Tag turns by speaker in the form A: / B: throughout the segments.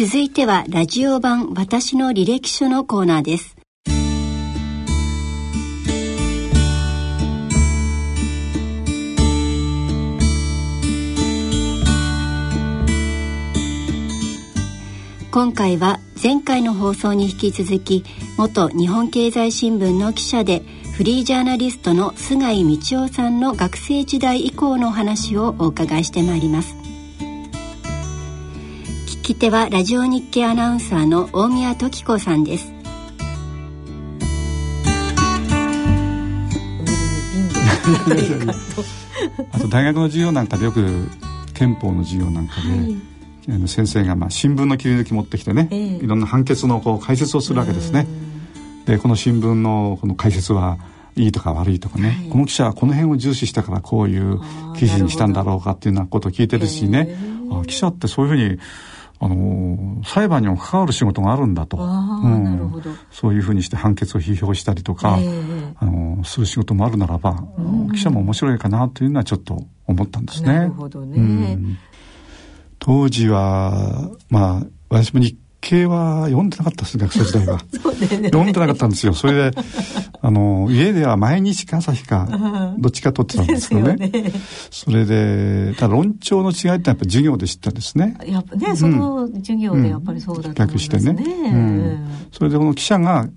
A: 続いてはラジオ版私の履歴書のコーナーです。今回は前回の放送に引き続き元日本経済新聞の記者でフリージャーナリストの菅井道夫さんの学生時代以降のお話をお伺いしてまいります。き手はラジオ日経アナウンサーの大宮時子さんです。
B: あと大学の授業なんかでよく憲法の授業なんかで、はい。先生がまあ新聞の切り抜き持ってきてね、えー、いろんな判決のこう解説をするわけですね。でこの新聞のこの解説はいいとか悪いとかね、はい、この記者はこの辺を重視したからこういう記事にしたんだろうかっていうようなことを聞いてるしね、あ記者ってそういうふうにあの裁判にも関わる仕事があるんだと、うん、そういうふうにして判決を批評したりとか、えー、あのする仕事もあるならば、うん、記者も面白いかなというのはちょっと思ったんですね。な
A: るほどね、うん。
B: 当時は、まあ、私も日経は読んでなかったです、学生時代は。ね、読んでなかったんですよ。それで、あの、家では毎日か朝日か、どっちか取ってたんですけどね。ねそれで、ただ論調の違いってやっぱ授業で知ったんですね。
A: やっぱね、その授業でやっぱりそうだったんですね。してね。うん。
B: それでこの記者が、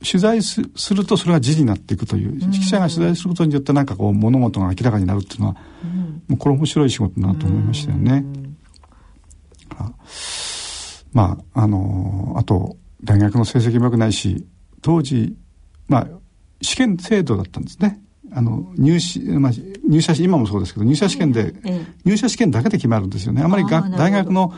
B: 取材するとそれが字になっていくという、記者が取材することによってなんかこう物事が明らかになるっていうのは、もうこれ面白い仕事だなと思いましたよね。まあ、あの、あと、大学の成績も良くないし、当時、まあ、試験制度だったんですね。あの、入試、まあ、入社今もそうですけど、入社試験で、入社試験だけで決まるんですよね。あまりが大学の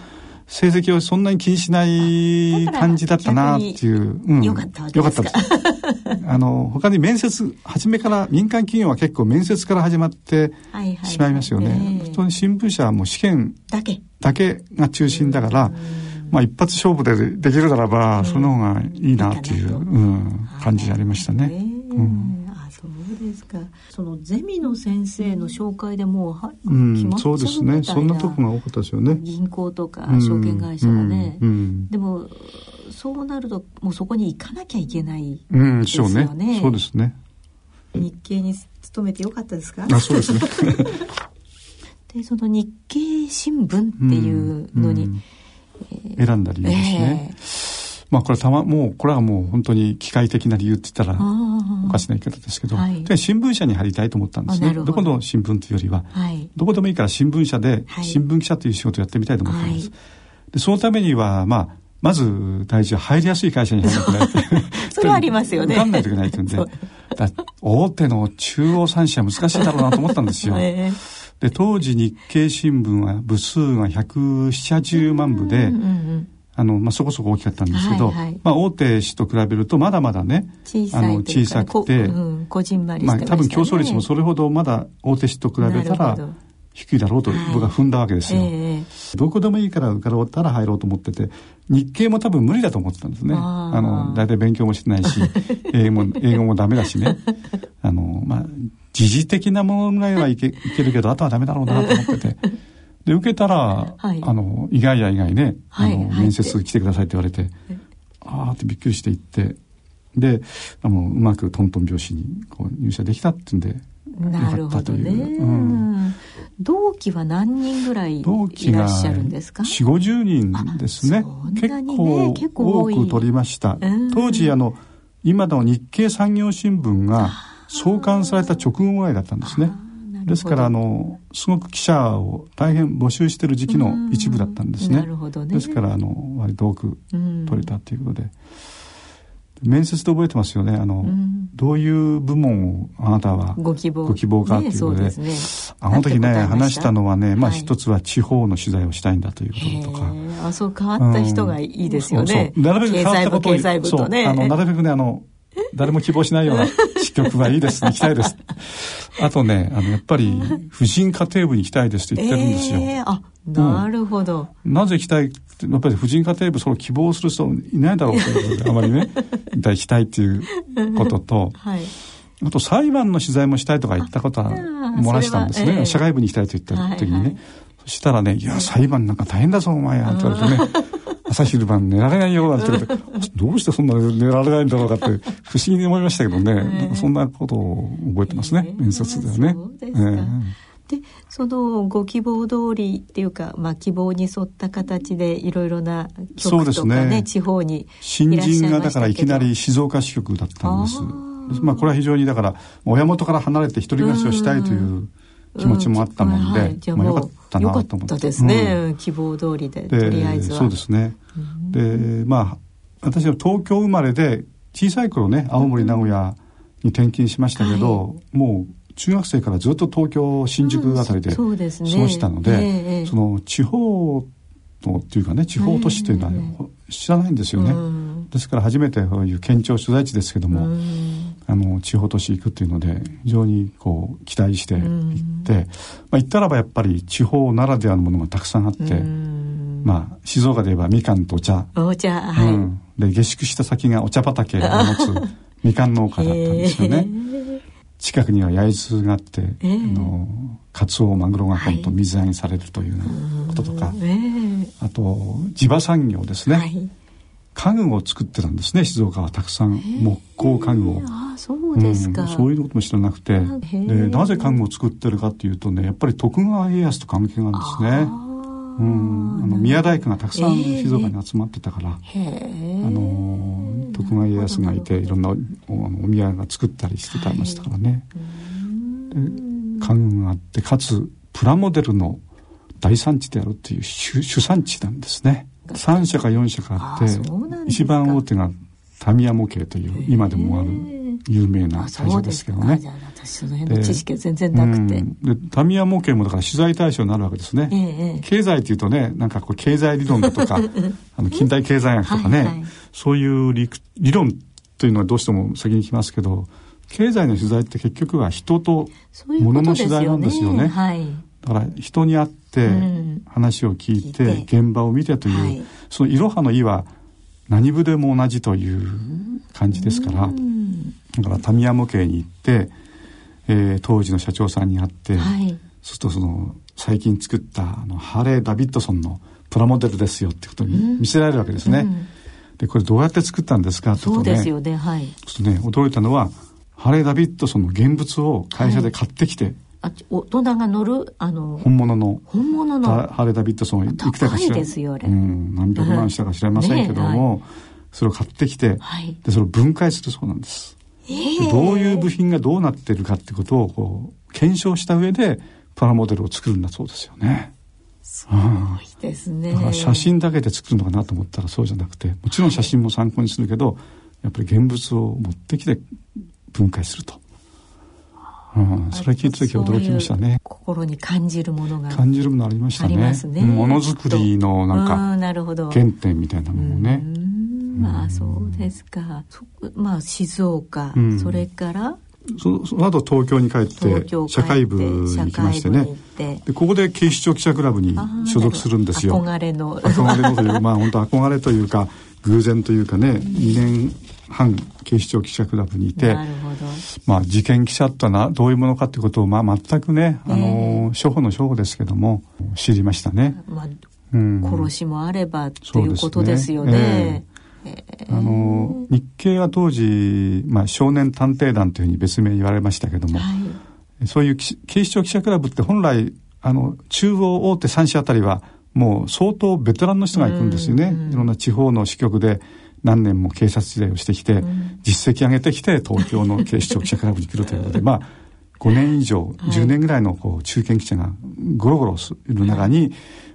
B: 成績をそんなに気にしない感じだったなっていう。
A: うん。よかったわけですか？よかった
B: です。あの、他に面接、初めから、民間企業は結構面接から始まってしまいますよね。普通に新聞社はもう試験だけだけが中心だから、まあ一発勝負でできるならば、その方がいいなっていう、うん、感じありましたね。うん
A: そうですか。そのゼミの先生の紹介でもうは、
B: うん、そうですね。そんなとこが多かったですよね。
A: 銀行とか証券会社がね。うんうん、でもそうなるともうそこに行かなきゃいけないですよね。うん、ね
B: そうですね。
A: 日経に勤めてよかったですか？
B: あ、そうですね。
A: でその日経新聞っていうのに、
B: えー、選んだ理由ですね。えー、まあこれたまもうこれはもう本当に機械的な理由って言ったらおかしな言い方ですけど、はい、新聞社に入りたいと思ったんですね。ど。どこの新聞というよりは、はい、どこでもいいから新聞社で新聞記者という仕事をやってみたいと思ったんです。はい、でそのためにはまあまず大事は入りやすい会社に入らなくない。
A: それはありますよね。
B: 受かんないといけないというんで、大手の中央三社難しいだろうなと思ったんですよ。えーで、当時日経新聞は部数が170万部で、あの、まあ、そこそこ大きかったんですけど、はいはい、まあ、大手紙と比べるとまだまだね、
A: あの、
B: 小さくて、うん、
A: まり
B: まあ、多分競争率もそれほどまだ大手紙と比べたら、低いだろうと僕は踏んだわけですよ、はいえー、どこでもいいから受かろうったら入ろうと思ってて日経も多分無理だと思ってたんですね。あの大体勉強もしてないし 英語も英語もダメだしね。あのまあ時事的なものぐらいはいけ いけるけどあとはダメだろうなと思ってて。で受けたら、はい、あの意外や意外ね、あの面接来てくださいって言われて、ああってびっくりして行って。であのうまくトントン拍子にこう入社できたっていうんで
A: なるほどね、う。ん、同期は何人ぐらいいらっしゃるんですか
B: ？4 5 0人ですね、ね、結構多く取りました。当時あの今の日経産業新聞が創刊された直後ぐらいだったんですね。ですからあのすごく記者を大変募集している時期の一部だったんですね。ね。ですからあの割と多く取れたということで。面接で覚えてますよね。あの、うん、どういう部門をあなたはご希望。ご希望かっていうことで,、ね、あの時ね話したのはね、まあ一つは地方の取材をしたいんだということとか。
A: あそう変わった人がいいですよね、
B: うん、そう。そうなるべく変わったことを
A: 経済部とね。
B: あのなるべくねあの誰も希望しないような支局はいいです。行きたいです。あとね、あの、やっぱり、婦人家庭部に行きたいですって言ってるんですよ。えー、
A: あ、なるほど、
B: うん、なぜ行きたい？って、やっぱり婦人家庭部、その希望する人いないだろうということで、あまりね、行きたいっていうことと、はい。あと裁判の取材もしたいとか言ったことは漏らしたんですね。えー、社会部に行きたいと言った時にね。はいはい、そしたらね、いや、裁判なんか大変だぞ、お前や、って言われてね。朝昼晩寝られないようなんて どうしてそんな寝られないんだろうかって不思議に思いましたけどね、そんなことを覚えてますね、面接ではね。
A: でそのご希望通りっていうか、まあ、希望に沿った形でいろいろな局とかねね。地方に
B: 新人がだからいきなり静岡支局だったんです。まあこれは非常にだから親元から離れて一人暮らしをしたいという気持ちもあったもんで、うんはい、まあ、よかったなと思って。
A: ですね、うん、希望通りで、とりあえず
B: は。そうですね。で、まあ、私は東京生まれで、小さい頃ね、青森、名古屋に転勤しましたけど、はい、もう中学生からずっと東京、新宿あたりで過ごしたので、そ、ねえー、の地方のっていうかね、地方都市というのは知らないんですよね。ですから初めてそういう県庁所在地ですけども、あの地方都市行くっていうので非常にこう期待して行って、まあ、行ったらばやっぱり地方ならではのものがたくさんあって、まあ、静岡で言えばみかんとお茶。
A: お茶、はい、うん、
B: で下宿した先がお茶畑を持つみかん農家だったんですよね。近くには焼津があって、えー、あのカツオマグロがほんと水揚げされるというようなこととか、はい、あと地場産業ですね、はい家具を作ってたんですね。静岡はたくさん。木工家具を。
A: あそうですか、
B: うん、そういうことも知らなくて。でなぜ家具を作ってるかっていうとねやっぱり徳川家康と関係があるんですね。うん、あの宮大工がたくさん静岡に集まってたから、あの徳川家康がいていろんなおお宮が作ったりしてたましたからね、で家具があってかつプラモデルの大産地であるっていう主主産地なんですね3社か4社かあって一番大手がタミヤ模型という今でもある有名な会社ですけどね。
A: 私その辺の知識は全然なくて。
B: でタミヤ模型もだから取材対象になるわけですね。ええ、経済っていうとねなんかこう経済理論だとか あの近代経済学とかね、はいはい、そういう理理論というのはどうしても先に来ますけど経済の取材って結局は人と物の取材なんですよね。ね。はい、だから人に会って話を聞いて現場を見てという、はい、そのいろはの意は何部でも同じという感じですから、だからタミヤ模型に行って、えー、当時の社長さんに会って、はい、そうするとその最近作ったあのハーレー・ダビッドソンのプラモデルですよってことに見せられるわけですね。でこれどうやって作ったんですかって
A: ことね。そうですよね。はい。
B: そうね驚いたのはハーレー・ダビッドソンの現物を会社で買ってきて、はい
A: あ大人が乗る？あの
B: 本物の
A: 本物の。
B: ハーレー・ダビッドソンいく
A: らかしら。ですよ、うん、
B: 何百万したか知りませんけども、ねはい、それを買ってきて、はい、でそれを分解するそうなんです、えー、どういう部品がどうなってるかってことをこう検証した上でプラモデルを作るんだそうですよね。
A: すごいですね、
B: だから写真だけで作るのかなと思ったらそうじゃなくてもちろん写真も参考にするけど、やっぱり現物を持ってきて分解するとうん、それ聞いた時驚きましたね。
A: 心に感じるものが
B: 感じるものありましたね。ね。ものづくりのなんかなるほど。原点みたいなものね。
A: まあそうですか。まあ静岡、うん、それから？
B: そその後東京に帰って社会部に行きましてね。でここで警視庁記者クラブに所属するんですよ。
A: 憧れの。
B: 憧れのというまあ本当憧れというか偶然というかね2年反警視庁記者クラブにいて、まあ、事件記者ってのはどういうものかということを、まあ、全くね、あの、初歩の初歩ですけども、知りましたね。まあ、
A: うん、殺しもあればということですよね。
B: あの日経は当時、まあ、少年探偵団というふうに別名言われましたけども、はい、そういう警視庁記者クラブって本来あの中央大手3社あたりはもう相当ベテランの人が行くんですよね、いろんな地方の支局で何年も警察時代をしてきて、実績上げてきて東京の警視庁記者クラブに来るということで まあ5年以上10年ぐらいのこう中堅記者がゴロゴロいる中に、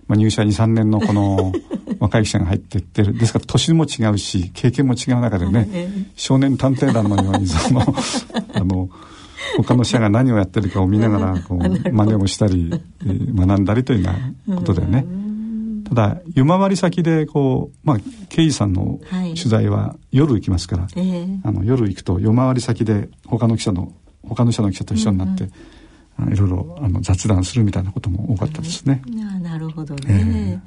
B: まあ、入社23年のこの 若い記者が入っていってる。ですから年も違うし経験も違う中でね少年探偵団のようにその あの他の社が何をやってるかを見ながらこう真似をしたり学んだりというようなことでね。ただ夜回り先でこう、まあ、刑事さんの取材は夜行きますから、はいえー、あの夜行くと夜回り先で他の記者の他の社の記者と一緒になって、うんうん、いろいろあの雑談するみたいなことも多かったですね。
A: うん、なるほどね。えー、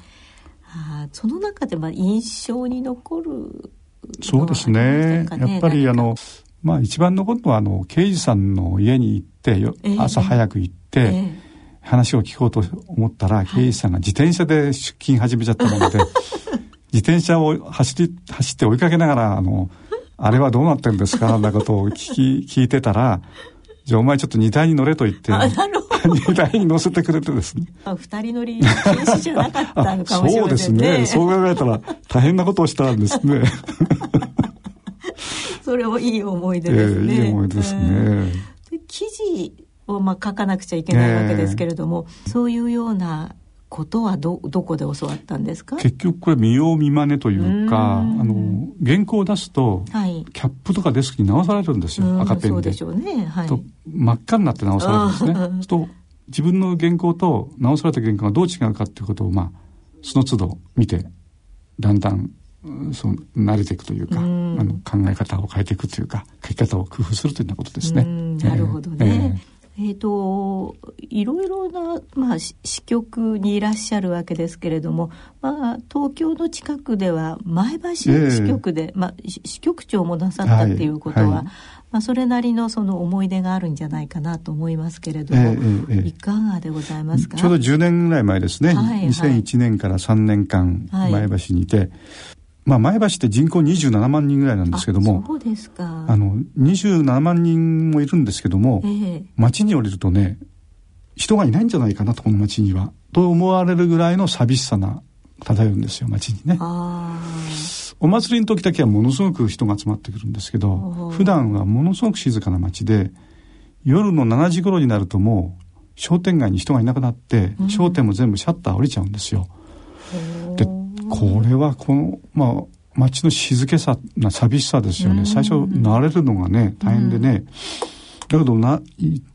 A: あその中でまあ印象に残る
B: そうですね。やっぱりあのまあ一番残るのはあの刑事さんの家に行ってよ、えー、朝早く行って。えー話を聞こうと思ったら、刑事さんが自転車で出勤始めちゃったもので、自転車を走り走って追いかけながらあのあれはどうなってるんですかなことを聞き聞いてたらじゃあお前ちょっと荷台に乗れと言って荷台に乗せてくれてですね。
A: 二人乗り禁止じゃなかったのかもしれませんね。そうですね。
B: そう考えたら大変なことをしたんですね。
A: それもいい思い出ですね、え
B: ー、いい思い出ですね、えー、
A: 記事をまあ書かなくちゃいけないわけですけれども、えー、そういうようなことはどどこで教わったんですか？
B: 結局これ見よう見まねというかあの原稿を出すと、はい、キャップとかデスクに直されるんですよ赤ペンで。そうでしょうね、はい、と真っ赤になって直されるんですね。と自分の原稿と直された原稿がどう違うかっていうことをまあその都度見てだんだんそう慣れていくというか、うあの考え方を変えていくというか書き方を工夫するというようなことですね。
A: なるほどね。えーえーと、いろいろな、まあ、支局にいらっしゃるわけですけれども、まあ、東京の近くでは前橋支局で、えー、まあ、支局長もなさったっていうことは、はいはい、まあ、それなりのその思い出があるんじゃないかなと思いますけれども、えー、いかがでございますか？
B: ちょうど10年ぐらい前ですね、はいはい、2001年から3年間前橋にいて、はいまあ、前橋って人口27万人ぐらいなんですけども
A: そうですか。
B: あの27万人もいるんですけども、えー、町に降りるとね人がいないんじゃないかなとこの町には。と思われるぐらいの寂しさな漂うんですよ町にね。お祭りの時だけはものすごく人が集まってくるんですけど普段はものすごく静かな町で夜の7時頃になるともう商店街に人がいなくなって、うん、商店も全部シャッター降りちゃうんですよ。でこれはこのまあ街の静けさな寂しさですよね。最初慣れるのがね大変でね、だけどな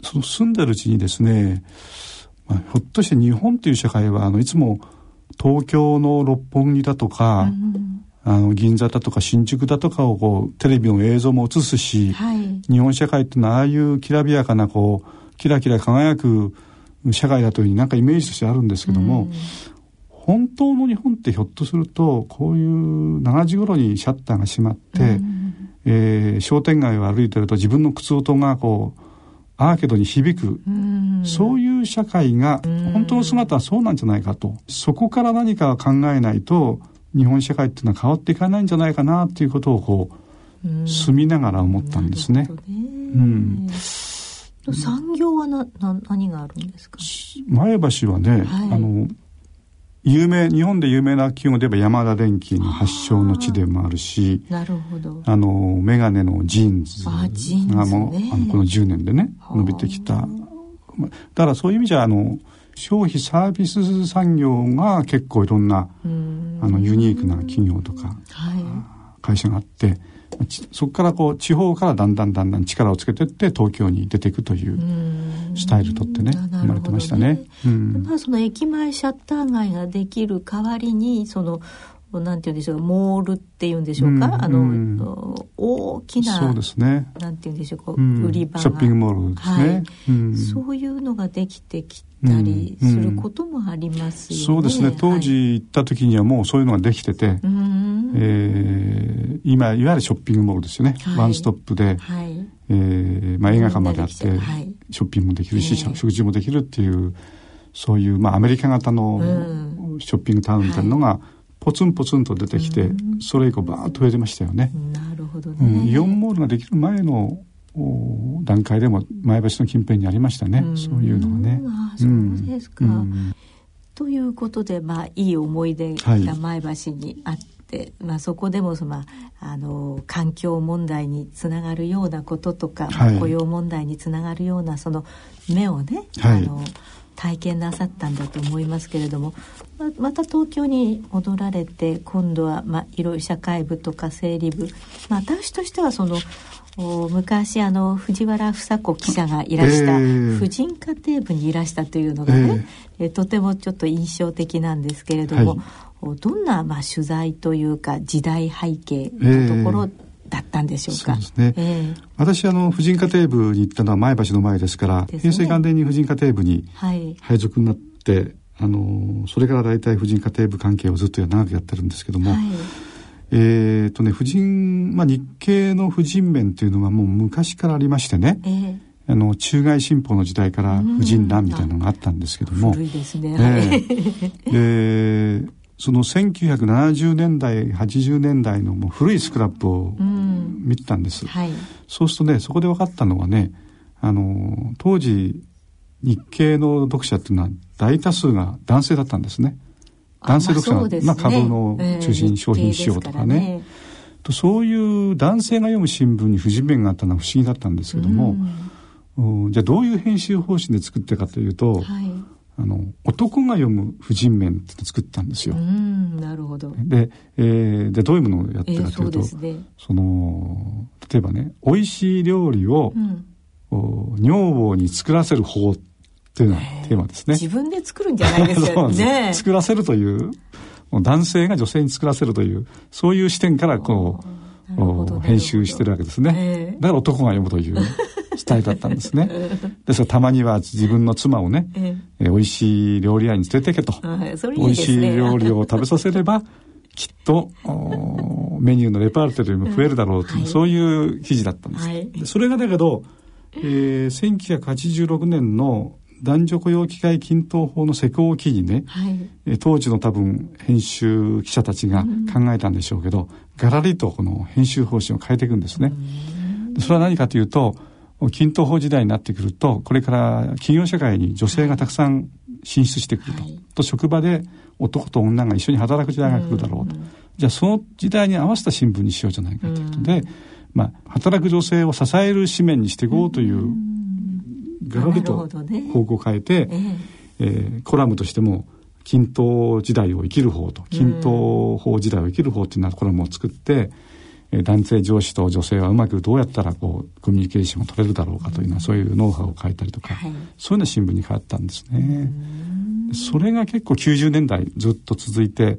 B: その住んでるうちにですね、まあ、ひょっとして日本という社会はあのいつも東京の六本木だとか、あの銀座だとか新宿だとかをこうテレビの映像も映すし、はい、日本社会ってのはああいうきらびやかなこうキラキラ輝く社会だというふうになんかイメージとしてあるんですけども、本当の日本ってひょっとするとこういう7時頃にシャッターが閉まって、うん、えー、商店街を歩いてると自分の靴音がこうアーケードに響く、うん、そういう社会が本当の姿はそうなんじゃないかと、そこから何か考えないと日本社会っていうのは変わっていかないんじゃないかなっていうことをこう、住みながら思ったんですね。ね。う
A: ん。産業はなな何があるんですか？
B: 前橋はね、はい、あの有名日本で有名な企業で言えば山田電機の発祥の地でもあるし
A: なるほど。
B: あのメガネのジーンズがもう、ね、あのこの10年でね伸びてきた。だからそういう意味じゃあの消費サービス産業が結構いろんなあのユニークな企業とか、はい、会社があってそこからこう地方からだんだんだんだん力をつけていって東京に出ていくというスタイルとってね生まれてましたね。
A: うん、まあその駅前シャッター街ができる代わりにそのなんていうんでしょうモールっていうんでしょうか、うん、あの、うん、大きな
B: そうですね。
A: なんていうんでしょうこう、うん、売り場
B: ショッピングモールですね、
A: はい。そういうのができてきたりすることもありますよね、
B: そうですね。当時行った時にはもうそういうのができてて、はい、えー、今いわゆるショッピングモールですよね、はい、ワンストップで、はい。えーまあ、映画館まであって、はい、ショッピングもできるし、えー、食事もできるっていうそういう、まあ、アメリカ型のショッピングタウンみたいなのが、ポツンポツンと出てきて、それ以降バーッと増えてましたよね。
A: なるほどね、うん、
B: イオンモールができる前の段階でも前橋の近辺にありましたね、うそういうのがね。
A: あそうですか、うん、ということで、まあ、いい思い出が前橋にあって、はい、まあ、そこでもその、あの環境問題につながるようなこととか、はい、雇用問題につながるようなその目をね、はい、あの体験なさったんだと思いますけれどもままた東京に戻られて今度は、まあ、いろいろ社会部とか整理部、まあ、私としてはその昔あの藤原房子記者がいらした、婦人科庭部にいらしたというのがね、えー、とてもちょっと印象的なんですけれども、はい、どんなまあ取材というか時代背景のところだったんでしょうか。そうですね。
B: えー、私あの婦人科庭部に行ったのは前橋の前ですから、ね、平成元年に婦人科庭部に配属になって、はい、あのそれから大体婦人科庭部関係をずっと長くやってるんですけども。はい。えーとね、婦人、まあ、日系の婦人面というのはもう昔からありましてね、えー、あの中外新報の時代から婦人欄みたいなのがあったんですけども、
A: 古いですね、
B: えー、でその1970年代80年代のもう古いスクラップを見てたんです、うんはい、そうするとねそこで分かったのはねあの当時日系の読者っていうのは大多数が男性だったんですね。男性読者が、まあ、ね、まあ、株の中心商品仕様とかね,、とそういう男性が読む新聞に不人面があったのは不思議だったんですけども、うん、じゃあどういう編集方針で作ってるかというと、はいあの男が読む婦人面って作ったんですよ。
A: なるほど。
B: で、えー、でどういうものをやってるかというと、えーね、その例えばね美味しい料理を、うん、女房に作らせる方っていうのがテーマですね。
A: 自分で作るんじゃないですよね。
B: 作らせるという男性が女性に作らせるというそういう視点からこう編集してるわけですね。えー、だから男が読むという。スタイルだったんですね。ですからたまには自分の妻をね、ええ美味しい料理屋に連れてけと。いい美味しい料理を食べさせれば、きっと メニューのレパートリーも増えるだろうという、はい、そういう記事だったんです。はい、それがだけど、えー、1986年の男女雇用機会均等法の施行記事ね、はい、当時の多分編集記者たちが考えたんでしょうけど、うん、ガラリとこの編集方針を変えていくんですね。それは何かというと均等法時代になってくるとこれから企業社会に女性がたくさん進出してくると。はい、と職場で男と女が一緒に働く時代が来るだろうと、うん、じゃあその時代に合わせた新聞にしようじゃないかということで、うん、まあ、働く女性を支える紙面にしていこうという、うん、ガラリと方向を変えて、ねえ。ー、コラムとしても均等時代を生きる方と均等法時代を生きる方というようなコラムを作って、男性上司と女性はうまくどうやったらこうコミュニケーションを取れるだろうかというのは、そういうノウハウを書いたりとか、はい、そういうの新聞に変わったんですね。それが結構90年代ずっと続いて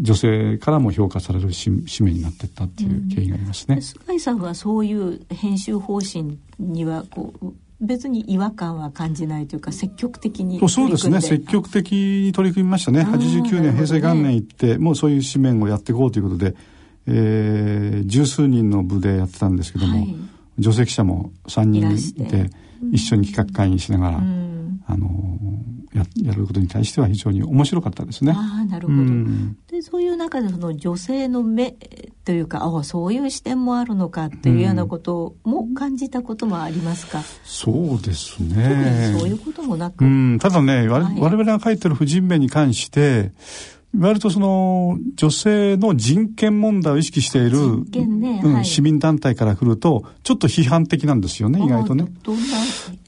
B: 女性からも評価される使命になっていったっていう経緯がありますね。
A: 菅井さんはそういう編集方針にはこう別に違和感は感じないというか積極的に
B: そうですね。積極的に取り組みましたね。89年、平成元年行ってもうそういう紙面をやっていこうということでえー、十数人の部でやってたんですけども、はい、女性記者も3人いて。一緒に企画会議しながら、うん、あのややることに対しては非常に面白かったですね。
A: あなるほど、うん、でそういう中でその女性の目というかあそういう視点もあるのかっていうようなことも感じたこともありますか、うん、
B: そうですね。
A: そういうこともなく、
B: うん、ただね、はい、我々が書いてる婦人名に関して割とその女性の人権問題を意識している、ねうん、市民団体から来るとちょっと批判的なんですよね意外とね。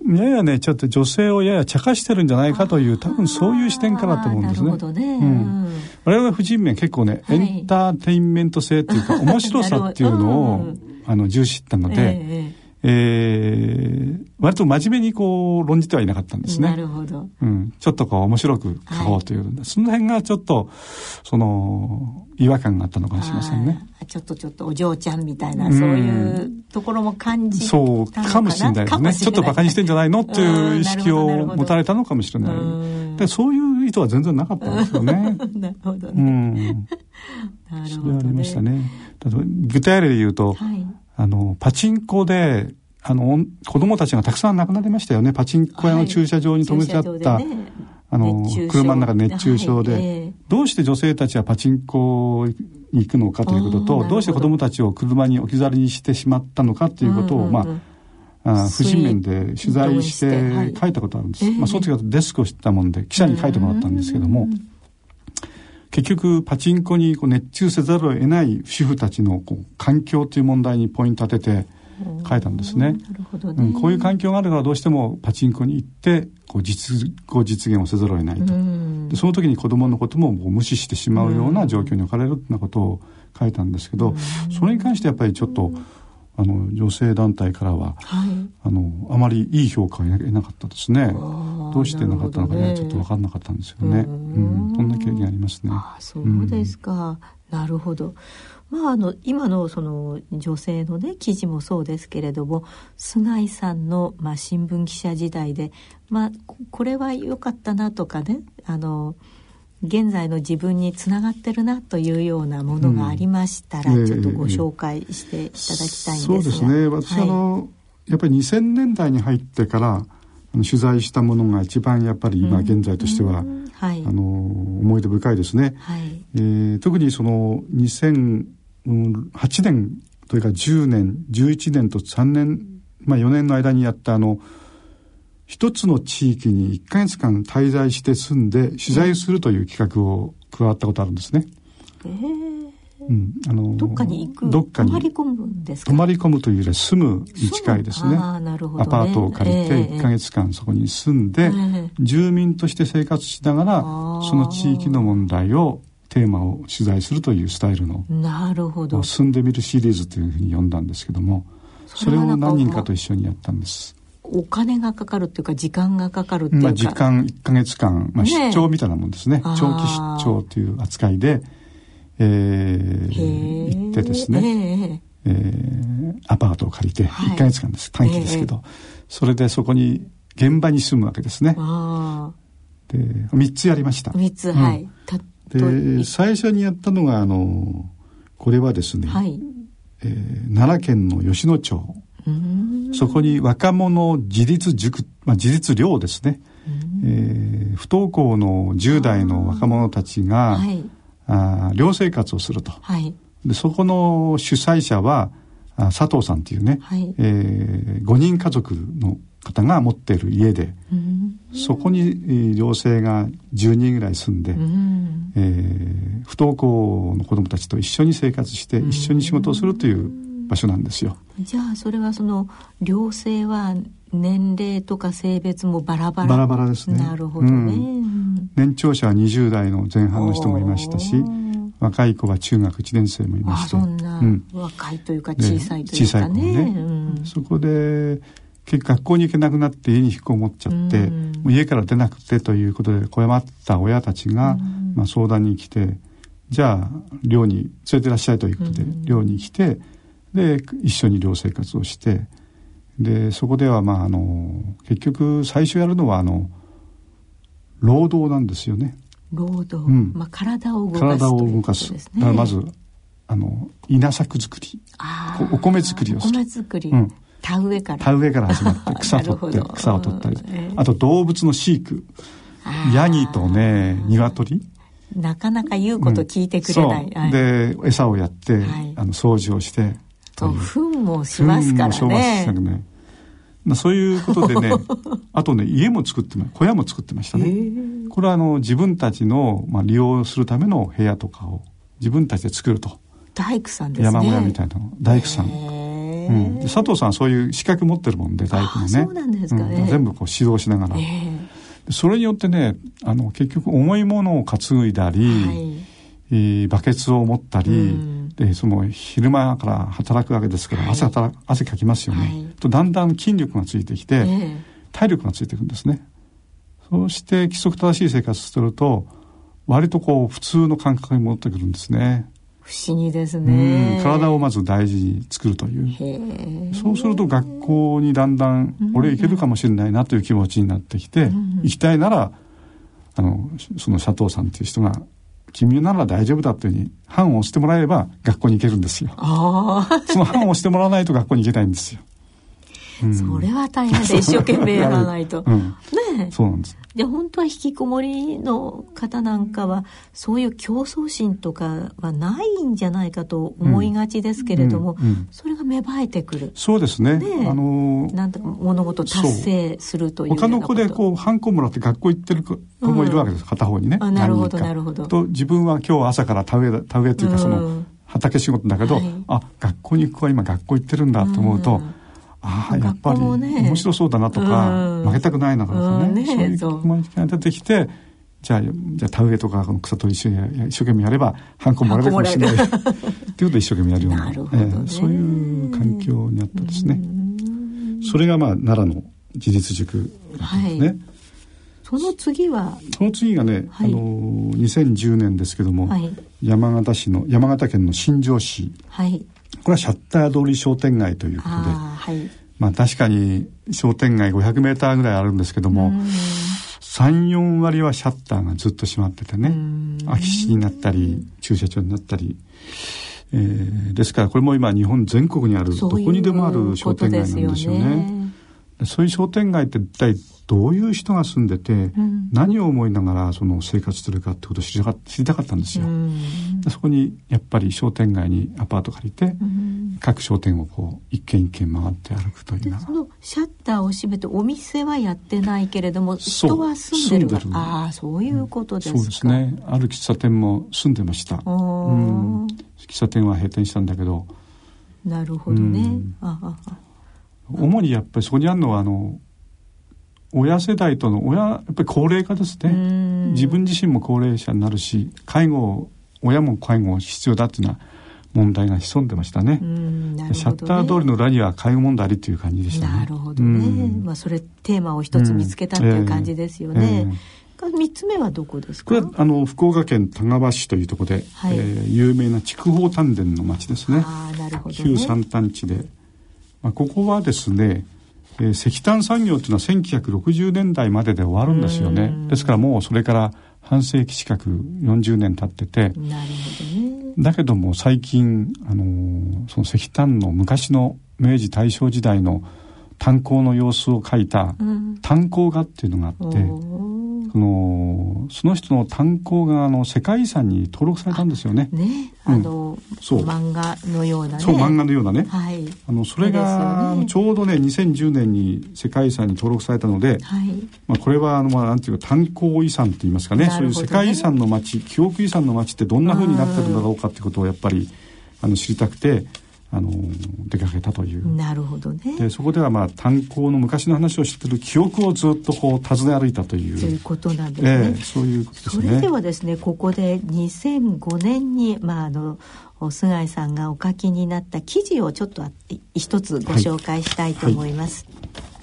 B: ややねちょっと女性をやや茶化してるんじゃないかという多分そういう視点からと思うんですね。ね。うん、我々婦人面結構ね、はい、エンターテインメント性っていうか面白さっていうのをあの重視したので。えーえー、割と真面目にこう論じてはいなかったんですね。
A: なるほど。
B: うん。ちょっとこう面白く書こうという、はい、その辺がちょっと、その、違和感があったのかもしれませんね。
A: ちょっとちょっとお嬢ちゃんみたいな、そういうところも感じ
B: そう、かもしれないですね。ちょっと馬鹿にしてんじゃないのっていう意識を 持たれたのかもしれない。でそういう意図は全然なかったんですよね。
A: なるほどね。うん。なるほど、ね。それ
B: ありましたね。具体例で言うと、はいあの、パチンコで、あの、子供たちがたくさん亡くなりましたよね。パチンコ屋の駐車場に止めちゃった、はいね、あの、車の中で熱中症で、はい、どうして女性たちはパチンコに行くのかということと、どうして子供たちを車に置き去りにしてしまったのかということを、まあ、あ婦人面で取材して書いたことあるんです。はい、まあ、その時はデスクを知ったもんで、記者に書いてもらったんですけども、結局パチンコにこう熱中せざるを得ない主婦たちのこう環境という問題にポイント当てて書いたんですね。ね。うん、こういう環境があるからどうしてもパチンコに行ってこう実こう実現をせざるを得ないと。でその時に子供のことも無視してしまうような状況に置かれるようなことを書いたんですけど、それに関してやっぱりちょっと、あの女性団体からは、はい、あのあまりいい評価を得なかったですね。どうしてなかったのかねちょっと分かんなかったんですよね。うん、こんな経験ありますね。
A: あそうですか、うん、なるほど。まあ、あの今のその女性のね記事もそうですけれども菅井さんの、まあ、新聞記者時代で、まあ、これは良かったなとかねあの現在の自分につながってるなというようなものがありましたら、うん、ちょっとご紹介していただきたいんですが、
B: そうですね。私、はい、あのやっぱり2000年代に入ってからあ取材したものが一番やっぱり今現在としては、はい、あの思い出深いですね。はい、えー、特にその2008年というか10年11年と3年、まあ、4年の間にやったあの一つの地域に1か月間滞在して住んで取材するという企画を加わったことあるんですね。
A: えー。うん、あのどっかに行く
B: どっかに
A: 泊まり込むんです
B: か？泊まり込むというよりは住むに近いですね。ね、アパートを借りて1か月間そこに住んで、えー、住民として生活しながらその地域の問題をテーマを取材するというスタイルの
A: なるほど。
B: 住んでみるシリーズというふうに呼んだんですけどもそれを何人かと一緒にやったんです。
A: お金がかかるっていうか時間がかかるっていうか、まあ、
B: 時間1か月間、まあ、出張みたいなもんですね、ね、長期出張という扱いで、えー、行ってですね、えー、アパートを借りて1か月間です、短期ですけど、それでそこに現場に住むわけですね。で3つやりました。
A: 3つ、はい。
B: で最初にやったのがあのこれはですね、はい。えー、奈良県の吉野町そこに若者自立塾、まあ、自立寮ですね、えー、不登校の10代の若者たちが、はい、あ寮生活をすると、はい、でそこの主催者はあ佐藤さんっていうね、はい、えー、5人家族の方が持っている家で、そこに寮生が10人ぐらい住んで、えー、不登校の子どもたちと一緒に生活して一緒に仕事をするという場所なんですよ。
A: じゃあそれはその寮生は年齢とか性別もバラバラ。
B: バラバラですね。
A: なるほどね、うん、
B: 年長者は20代の前半の人もいましたし若い子は中学1年生もいまして。
A: そんな、うん、若いというか小さいというかね。ねね。
B: うん、そこで結学校に行けなくなって家に引きこもっちゃって、うん、もう家から出なくてということで困った親たちが、まあ、相談に来てじゃあ寮に連れてらっしゃいということで、寮に来てで一緒に寮生活をしてでそこではまああの結局最初やるのはあの労働なんですよね。
A: 労働、うん、まあ、体を動かす、体を動かす、ね、だ
B: からまずあの稲作作り。お米作りをする
A: お米作り、うん、田植えから。
B: 田植えから始まって 草取って草を取ったり、えー、あと動物の飼育。ヤギとね鶏
A: なかなか言うこと聞いてくれない、
B: うん、で餌をやって、はい、あの掃除をして
A: と糞もしますからね。糞もしますね。
B: そういうことでね、あとね、家も作って小屋も作ってましたね。これはあの自分たちの、まあ、利用するための部屋とかを自分たちで作ると。
A: 大工さんですね。
B: 山小屋みたいなの。大工さん。うん、佐藤さんはそういう資格持ってるもんで大工のね
A: そうなんですかね、
B: うん、全部こう指導しながら、それによってねあの結局重いものを担いだり、はい、バケツを持ったり、うんでその昼間から働くわけですから、はい、汗かきますよね、はい、とだんだん筋力がついてきて、えー、体力がついていくんですね。そうして規則正しい生活すると割とこう普通の感覚に戻ってくるんですね。
A: 不思議ですね。
B: 体をまず大事に作るという。そうすると学校にだんだん俺行けるかもしれないなという気持ちになってきて、うん、行きたいならあのその佐藤さんっていう人が君なら大丈夫だというふうに判を押してもらえれば学校に行けるんですよ。その判を押してもらわないと学校に行けないんですよ。
A: うん、それは大変で 一生懸命やらないと。うん、
B: ねそうなんです。
A: で本当は引きこもりの方なんかはそういう競争心とかはないんじゃないかと思いがちですけれども、それが芽生えてくる。
B: そうですね。
A: あのー、なんとか物事達成するという
B: 他の子でこうハンコもらって学校行ってる子もいるわけです、片方にね。
A: なるほどなるほど。
B: と自分は今日朝から田植え田植えというかその、畑仕事だけど、はい、あ学校に行く子は今学校行ってるんだと思うと、うんああやっぱり面白そうだなとか、負けたくないなとかね,、そういう気持ちが出てきてじゃあじゃあ田植えとか草と一緒に一生懸命やればハンコもらえるかもしれない。っていうことで一生懸命やるような、ね。えー、そういう環境にあったですね。それがまあ奈良の事実塾ですね。はい。
A: その次は？
B: その次がね、はい、あの2010年ですけども、はい、山形市の山形県の新庄市、はい、これはシャッター通り商店街ということで、はい、まあ確かに商店街500メーターぐらいあるんですけども、34割はシャッターがずっと閉まっててね。空き地になったり駐車場になったり、えー、ですからこれも今日本全国にあるどこにでもある商店街なんですよね。そういう商店街って一体どういう人が住んでて、うん、何を思いながらその生活してるかってことを知りたかったんですよ。そこにやっぱり商店街にアパート借りて、各商店をこう一軒一軒回って歩くという
A: そのシャッターを閉めてお店はやってないけれども人は住んでるああそういうことですそうですね。
B: ある喫茶店も住んでました、うん、喫茶店は閉店したんだけど。
A: なるほどね、
B: 主にやっぱりそこにあるのはあの親世代との親やっぱり高齢化ですね。自分自身も高齢者になるし介護親も介護必要だっていうのは問題が潜んでましたね、ね、シャッター通りの裏には介護問題ありという感じでしたね。
A: なるほどね、まあそれテーマを一つ見つけたっていう感じですよね、えーえー、つ目はどこですか？
B: これはあの福岡県田川市というところで、はい、えー、有名な筑豊丹田の町ですね。あなるほど、ね、旧三丹地で、まあ、ここはですねえー、石炭産業っていうのは1960年代までで終わるんですよね。ですからもうそれから半世紀近く40年経ってて、なるほどね、だけども最近、あのー、その石炭の昔の明治大正時代の炭鉱の様子を書いた炭鉱画っていうのがあって、そのその人の炭鉱があの世界遺産に登録されたんですよね。
A: ね、あの、うん、そう漫画のようなね。
B: そう漫画のようなね。はい。あのそれが、ね、ちょうどね2010年に世界遺産に登録されたので、はい。まあこれはあのまあなんていうか炭鉱遺産と言いますかね、ねそういう世界遺産の街、記憶遺産の街ってどんなふうになってるんだろうかってことをやっぱりあの知りたくて。あの出かけたという。
A: なるほどね。
B: でそこではまあ炭鉱の昔の話を知ってる記憶をずっとこう訪ね歩いたという
A: ということなんですね、えー、
B: そういうことです
A: ね。それではですねここで2005年にまああの菅井さんがお書きになった記事をちょっと一つご紹介したいと思います、はい。はい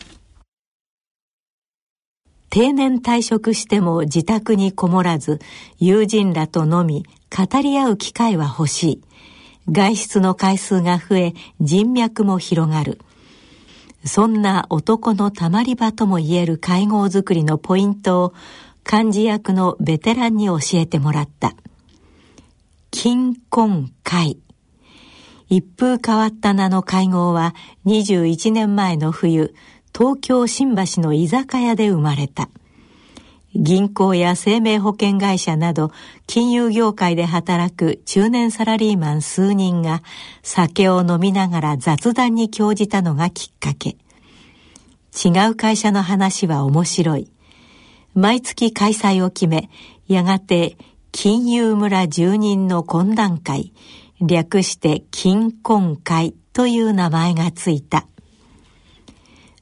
A: 定年退職しても自宅にこもらず友人らと飲み語り合う機会は欲しい外出の回数が増え人脈も広がる。そんな男のたまり場とも言える会合づくりのポイントを漢字役のベテランに教えてもらった。金婚会。一風変わった名の会合は21年前の冬、東京新橋の居酒屋で生まれた。銀行や生命保険会社など金融業界で働く中年サラリーマン数人が酒を飲みながら雑談に興じたのがきっかけ。違う会社の話は面白い。毎月開催を決め、やがて金融村住人の懇談会、略して金婚会という名前がついた。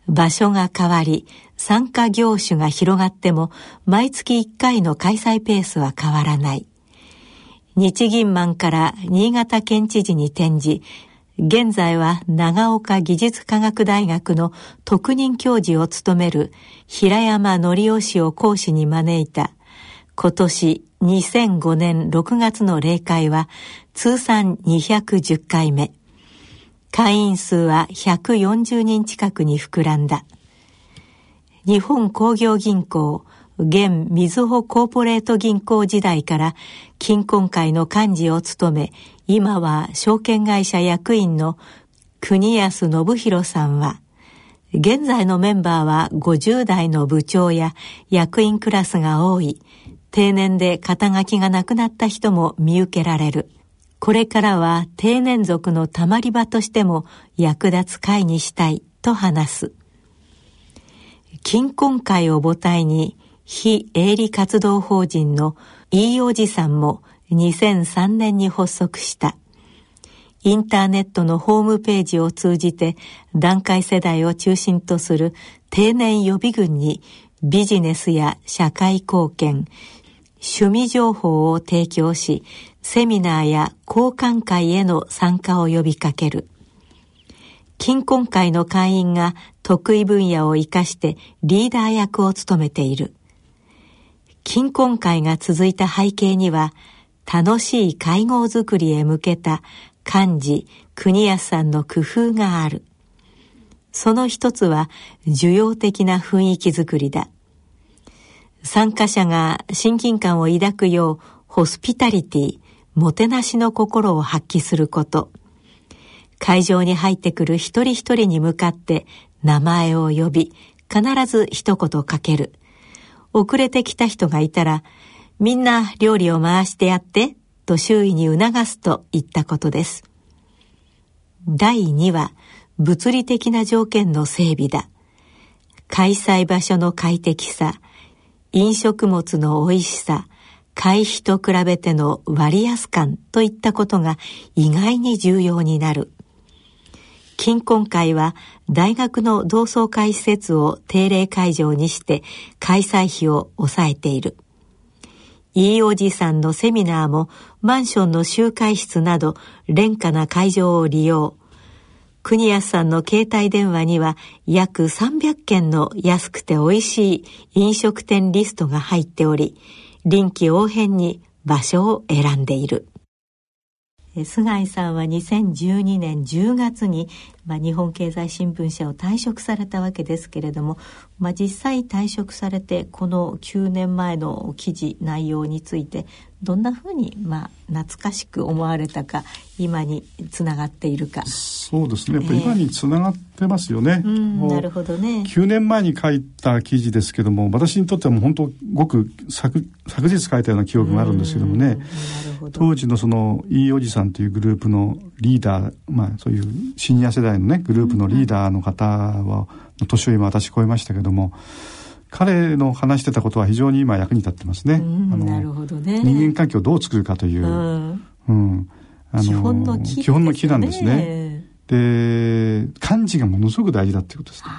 A: 場所が変わり、参加業種が広がっても毎月1回の開催ペースは変わらない。日銀マンから新潟県知事に転じ、現在は長岡技術科学大学の特任教授を務める平山則夫氏を講師に招いた今年2005年6月の例会は通算210回目。会員数は140人近くに膨らんだ。日本工業銀行、現みずほコーポレート銀行時代から金婚会の幹事を務め、今は証券会社役員の国安信弘さんは、現在のメンバーは50代の部長や役員クラスが多い、定年で肩書きがなくなった人も見受けられる。これからは定年族のたまり場としても役立つ会にしたいと話す。金婚会を母体に非営利活動法人のいいおじさんも2003年に発足した。インターネットのホームページを通じて段階世代を中心とする定年予備軍にビジネスや社会貢献、趣味情報を提供し、セミナーや交換会への参加を呼びかける。金婚会の会員が得意分野を活かしてリーダー役を務めている。金婚会が続いた背景には、楽しい会合づくりへ向けた幹事、国安さんの工夫がある。その一つは、需要的な雰囲気づくりだ。参加者が親近感を抱くよう、ホスピタリティ、もてなしの心を発揮すること。会場に入ってくる一人一人に向かって名前を呼び、必ず一言かける。遅れてきた人がいたら、みんな料理を回してやって、と周囲に促すといったことです。第2は、物理的な条件の整備だ。開催場所の快適さ、飲食物の美味しさ、会費と比べての割安感といったことが意外に重要になる。金婚会は大学の同窓会施設を定例会場にして開催費を抑えている。いいおじさんのセミナーもマンションの集会室など廉価な会場を利用。国安さんの携帯電話には約300件の安くて美味しい飲食店リストが入っており、臨機応変に場所を選んでいる。菅井さんは2012年10月に、まあ、日本経済新聞社を退職されたわけですけれども、まあ、実際退職されてこの9年前の記事内容についてどんなふうに、まあ、懐かしく思われたか今につながっているか。
B: そうですね。やっぱり今につながってますよね、
A: えー、なるほどね。
B: 9年前に書いた記事ですけども私にとってはもう本当ごく昨昨日書いたような記憶があるんですけどもね。当時のそのいいおじさんというグループのリーダーまあそういうシニア世代のねグループのリーダーの方は、年を今私超えましたけども彼の話してたことは非常に今役に立ってますね。あ
A: のなるほどね。
B: 人間関係をどう作るかという、うん、
A: うん、あの基本の木、ね、基本の木
B: なんですね。で、漢字がものすごく大事だっていうことですね。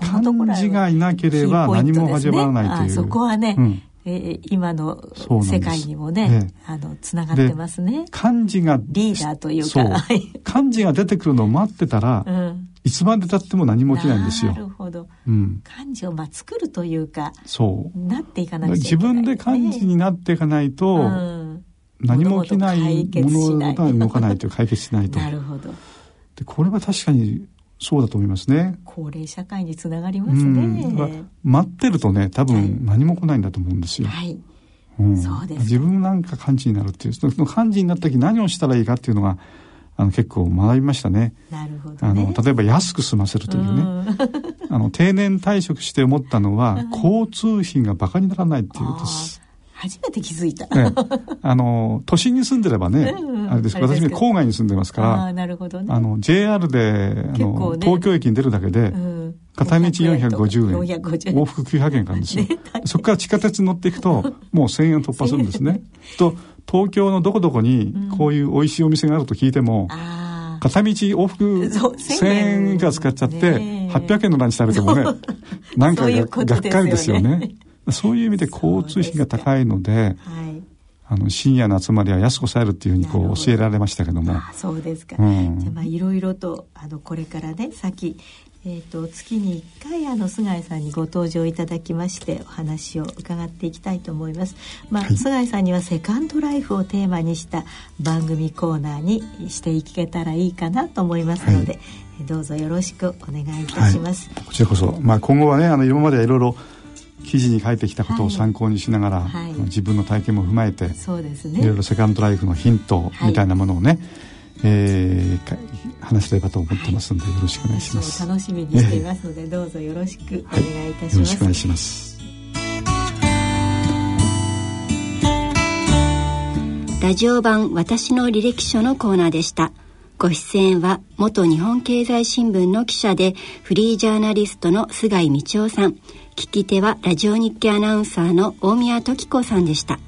B: 漢字がいなければ何も始まらないという。
A: そこはね、うん、えー、今の世界にもね、あのつながってますね。
B: 漢字が
A: リーダーというか、
B: 漢字が出てくるのを待ってたら、うんいつまでたっても何も起きないんですよ。
A: なるほど。うん、漢字をまあ作るというか、
B: そう
A: なっていかな
B: い、ね、自分で漢字になっていかないと、うん、何も起きないものが動かないと解決しないと。
A: なるほど。
B: でこれは確かにそうだと思いますね。
A: 高齢社会につながりますね。う
B: ん、待ってるとね、多分何も来ないんだと思うんですよ。
A: はい。
B: うん、そうです。自分なんか漢字になるっていう、その漢字になった時何をしたらいいかっていうのが、あの結構学びましたね。
A: なるほど、ね、
B: あの例えば安く済ませるというね。あの定年退職して思ったのは、交通費がバカにならないっていうです。
A: 初めて気づいた。
B: ね、あの都心に住んでればね、あれです私も郊外に住んでますから、
A: あなるほどね。
B: あの JR であの、ね、東京駅に出るだけで、片道450円往復900円かんですよ、ね、そこから地下鉄に乗っていくと もう1000円突破するんですね。と東京のどこどこにこういう美味しいお店があると聞いても、うん、片道往復1000円。以下使っちゃって、800円のランチ食べてもね、なんかががっかりですよね。そういう意味で交通費が高いので、はい、あの深夜の集まりは安く抑えるっていうふうにこう教えられましたけども。あ
A: そうですか。うん、じゃあまあいろいろとあのこれからね先えーと、月に1回あの菅井さんにご登場いただきましてお話を伺っていきたいと思います、まあ、はい、菅井さんにはセカンドライフをテーマにした番組コーナーにしていけたらいいかなと思いますので、はい、どうぞよろしくお願いいたします、
B: はい、こちらこそ、まあ、今後はねあの今まではいろいろ記事に書いてきたことを参考にしながら、はい、自分の体験も踏まえて
A: そうですね
B: いろいろセカンドライフのヒントみたいなものをね、えー、話せればと思ってますので、よろしくお願いします。
A: 楽しみにしていますので、どうぞよろしくお願いいたします。はい、よろしくお願いします。
C: ラジオ版私の履歴書のコーナーでした。ご出演は元日本経済新聞の記者でフリージャーナリストの菅井道夫さん。聞き手はラジオ日記アナウンサーの大宮時子さんでした。